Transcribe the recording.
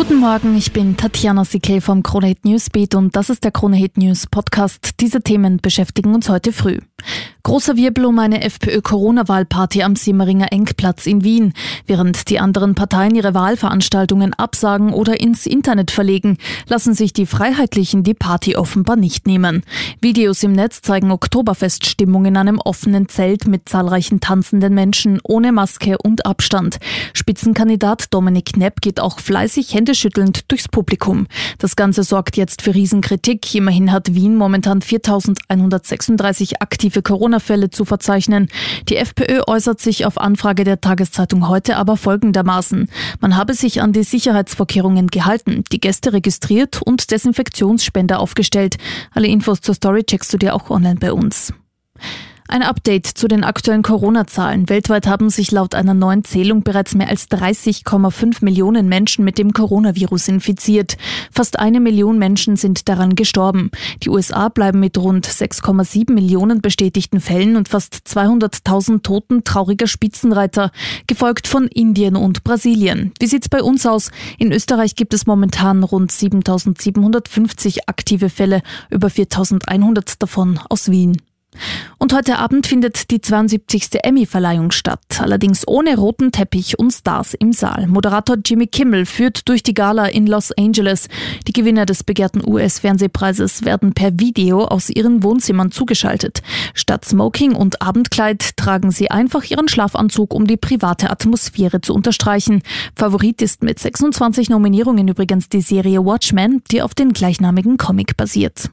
Guten Morgen, ich bin Tatjana Sikel vom Krone Hit Newsbeat und das ist der Krone Hit News Podcast. Diese Themen beschäftigen uns heute früh. Großer Wirbel um eine FPÖ-Corona-Wahlparty am Simmeringer Engplatz in Wien. Während die anderen Parteien ihre Wahlveranstaltungen absagen oder ins Internet verlegen, lassen sich die Freiheitlichen die Party offenbar nicht nehmen. Videos im Netz zeigen Oktoberfeststimmung in einem offenen Zelt mit zahlreichen tanzenden Menschen ohne Maske und Abstand. Spitzenkandidat Dominik Knepp geht auch fleißig händeschüttelnd durchs Publikum. Das Ganze sorgt jetzt für Riesenkritik. Immerhin hat Wien momentan 4136 aktive Corona Corona-Fälle zu verzeichnen. Die FPÖ äußert sich auf Anfrage der Tageszeitung heute aber folgendermaßen. Man habe sich an die Sicherheitsvorkehrungen gehalten, die Gäste registriert und Desinfektionsspender aufgestellt. Alle Infos zur Story checkst du dir auch online bei uns. Ein Update zu den aktuellen Corona-Zahlen. Weltweit haben sich laut einer neuen Zählung bereits mehr als 30,5 Millionen Menschen mit dem Coronavirus infiziert. Fast eine Million Menschen sind daran gestorben. Die USA bleiben mit rund 6,7 Millionen bestätigten Fällen und fast 200.000 Toten trauriger Spitzenreiter, gefolgt von Indien und Brasilien. Wie sieht's bei uns aus? In Österreich gibt es momentan rund 7.750 aktive Fälle, über 4.100 davon aus Wien. Und heute Abend findet die 72. Emmy-Verleihung statt, allerdings ohne roten Teppich und Stars im Saal. Moderator Jimmy Kimmel führt durch die Gala in Los Angeles. Die Gewinner des begehrten US-Fernsehpreises werden per Video aus ihren Wohnzimmern zugeschaltet. Statt Smoking und Abendkleid tragen sie einfach ihren Schlafanzug, um die private Atmosphäre zu unterstreichen. Favorit ist mit 26 Nominierungen übrigens die Serie Watchmen, die auf den gleichnamigen Comic basiert.